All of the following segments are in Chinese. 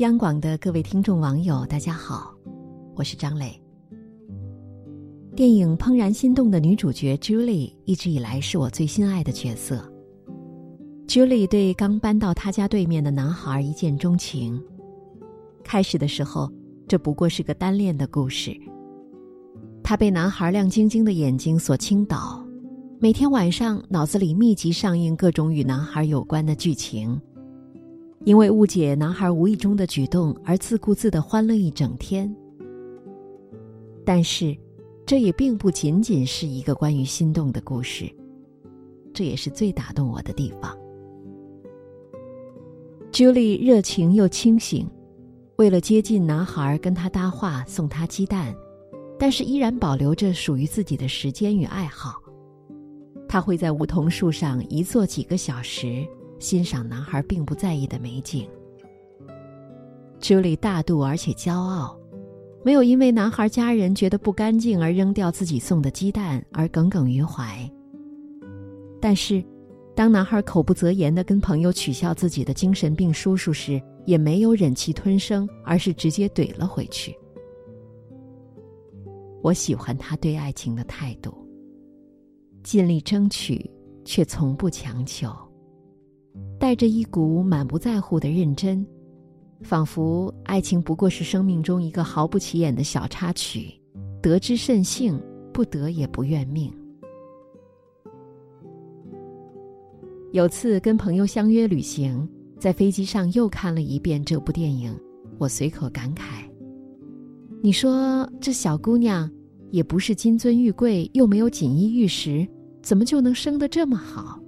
央广的各位听众网友，大家好，我是张磊。电影《怦然心动》的女主角 Julie 一直以来是我最心爱的角色。Julie 对刚搬到她家对面的男孩一见钟情。开始的时候，这不过是个单恋的故事。她被男孩亮晶晶的眼睛所倾倒，每天晚上脑子里密集上映各种与男孩有关的剧情。因为误解男孩无意中的举动而自顾自的欢乐一整天，但是，这也并不仅仅是一个关于心动的故事。这也是最打动我的地方。Julie 热情又清醒，为了接近男孩，跟他搭话，送他鸡蛋，但是依然保留着属于自己的时间与爱好。他会在梧桐树上一坐几个小时。欣赏男孩并不在意的美景。朱莉大度而且骄傲，没有因为男孩家人觉得不干净而扔掉自己送的鸡蛋而耿耿于怀。但是，当男孩口不择言的跟朋友取笑自己的精神病叔叔时，也没有忍气吞声，而是直接怼了回去。我喜欢他对爱情的态度，尽力争取，却从不强求。带着一股满不在乎的认真，仿佛爱情不过是生命中一个毫不起眼的小插曲，得之甚幸，不得也不怨命。有次跟朋友相约旅行，在飞机上又看了一遍这部电影，我随口感慨：“你说这小姑娘，也不是金尊玉贵，又没有锦衣玉食，怎么就能生得这么好？”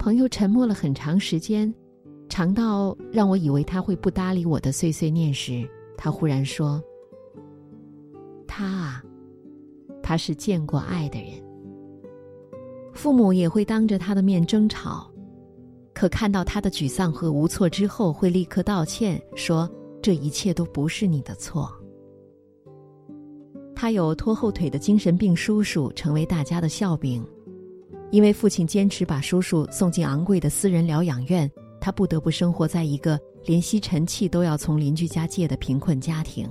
朋友沉默了很长时间，长到让我以为他会不搭理我的碎碎念时，他忽然说：“他啊，他是见过爱的人。父母也会当着他的面争吵，可看到他的沮丧和无措之后，会立刻道歉，说这一切都不是你的错。他有拖后腿的精神病叔叔，成为大家的笑柄。”因为父亲坚持把叔叔送进昂贵的私人疗养院，他不得不生活在一个连吸尘器都要从邻居家借的贫困家庭。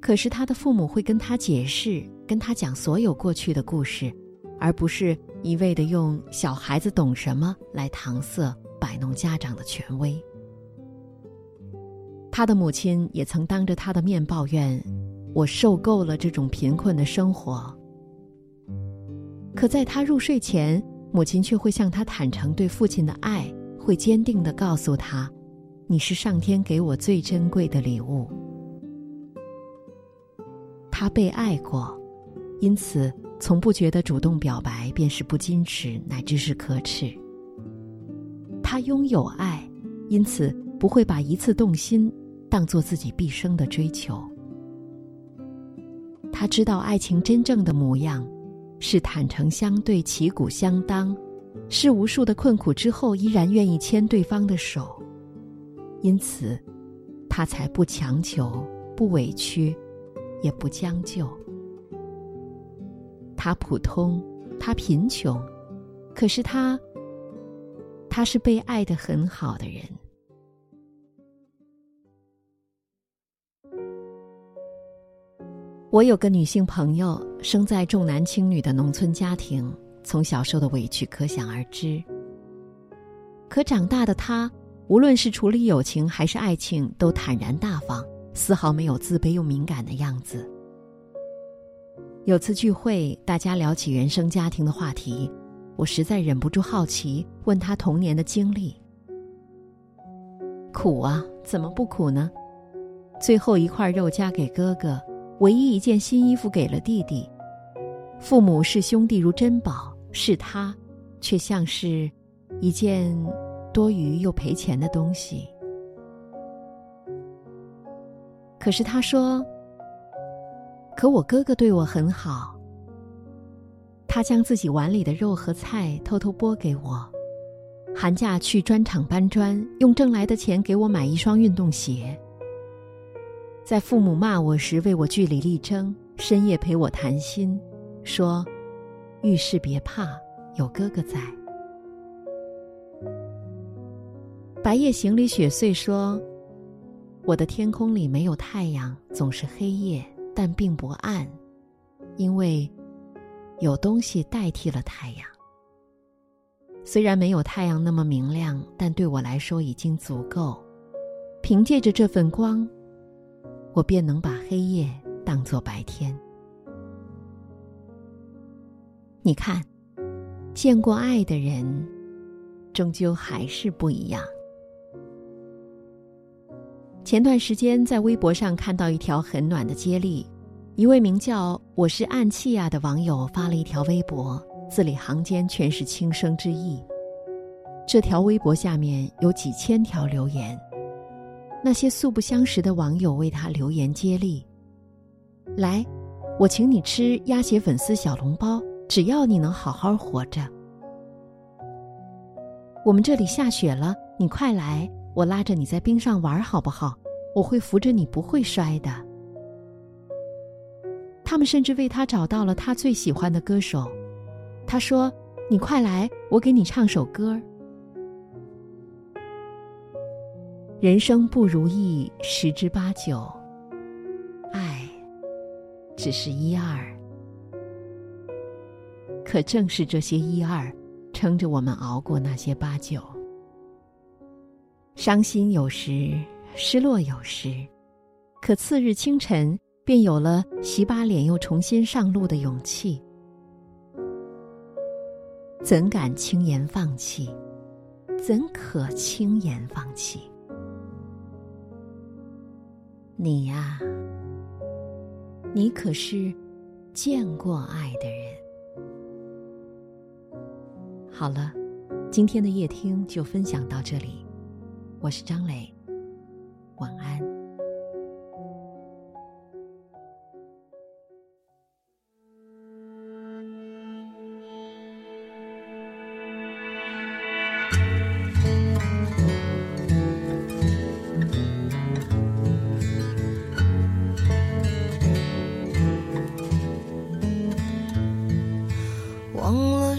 可是他的父母会跟他解释，跟他讲所有过去的故事，而不是一味的用“小孩子懂什么”来搪塞、摆弄家长的权威。他的母亲也曾当着他的面抱怨：“我受够了这种贫困的生活。”可在他入睡前，母亲却会向他坦诚对父亲的爱，会坚定的告诉他：“你是上天给我最珍贵的礼物。”他被爱过，因此从不觉得主动表白便是不矜持，乃至是可耻。他拥有爱，因此不会把一次动心当做自己毕生的追求。他知道爱情真正的模样。是坦诚相对、旗鼓相当，是无数的困苦之后依然愿意牵对方的手，因此，他才不强求、不委屈，也不将就。他普通，他贫穷，可是他，他是被爱的很好的人。我有个女性朋友，生在重男轻女的农村家庭，从小受的委屈可想而知。可长大的她，无论是处理友情还是爱情，都坦然大方，丝毫没有自卑又敏感的样子。有次聚会，大家聊起原生家庭的话题，我实在忍不住好奇，问她童年的经历。苦啊，怎么不苦呢？最后一块肉夹给哥哥。唯一一件新衣服给了弟弟，父母视兄弟如珍宝，是他，却像是，一件多余又赔钱的东西。可是他说：“可我哥哥对我很好，他将自己碗里的肉和菜偷偷拨给我，寒假去砖厂搬砖，用挣来的钱给我买一双运动鞋。”在父母骂我时，为我据理力争；深夜陪我谈心，说：“遇事别怕，有哥哥在。”《白夜行》里雪穗说：“我的天空里没有太阳，总是黑夜，但并不暗，因为有东西代替了太阳。虽然没有太阳那么明亮，但对我来说已经足够。凭借着这份光，我便能把黑夜当作白天。你看，见过爱的人，终究还是不一样。前段时间在微博上看到一条很暖的接力，一位名叫“我是暗器呀”的网友发了一条微博。字里行间全是轻声之意。这条微博下面有几千条留言，那些素不相识的网友为他留言接力。来，我请你吃鸭血粉丝小笼包，只要你能好好活着。我们这里下雪了，你快来，我拉着你在冰上玩好不好？我会扶着你，不会摔的。他们甚至为他找到了他最喜欢的歌手。他说：“你快来，我给你唱首歌。人生不如意十之八九，爱只是一二。可正是这些一二，撑着我们熬过那些八九。伤心有时，失落有时，可次日清晨，便有了洗把脸又重新上路的勇气。”怎敢轻言放弃？怎可轻言放弃？你呀，你可是见过爱的人。好了，今天的夜听就分享到这里，我是张磊，晚安。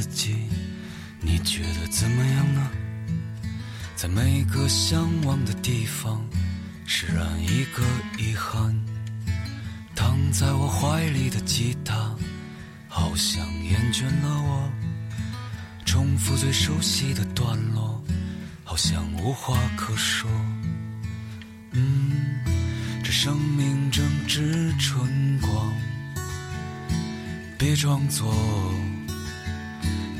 自己，你觉得怎么样呢在每个向往的地方，释然一个遗憾。躺在我怀里的吉他，好像厌倦了我。重复最熟悉的段落，好像无话可说。嗯，这生命正值春光，别装作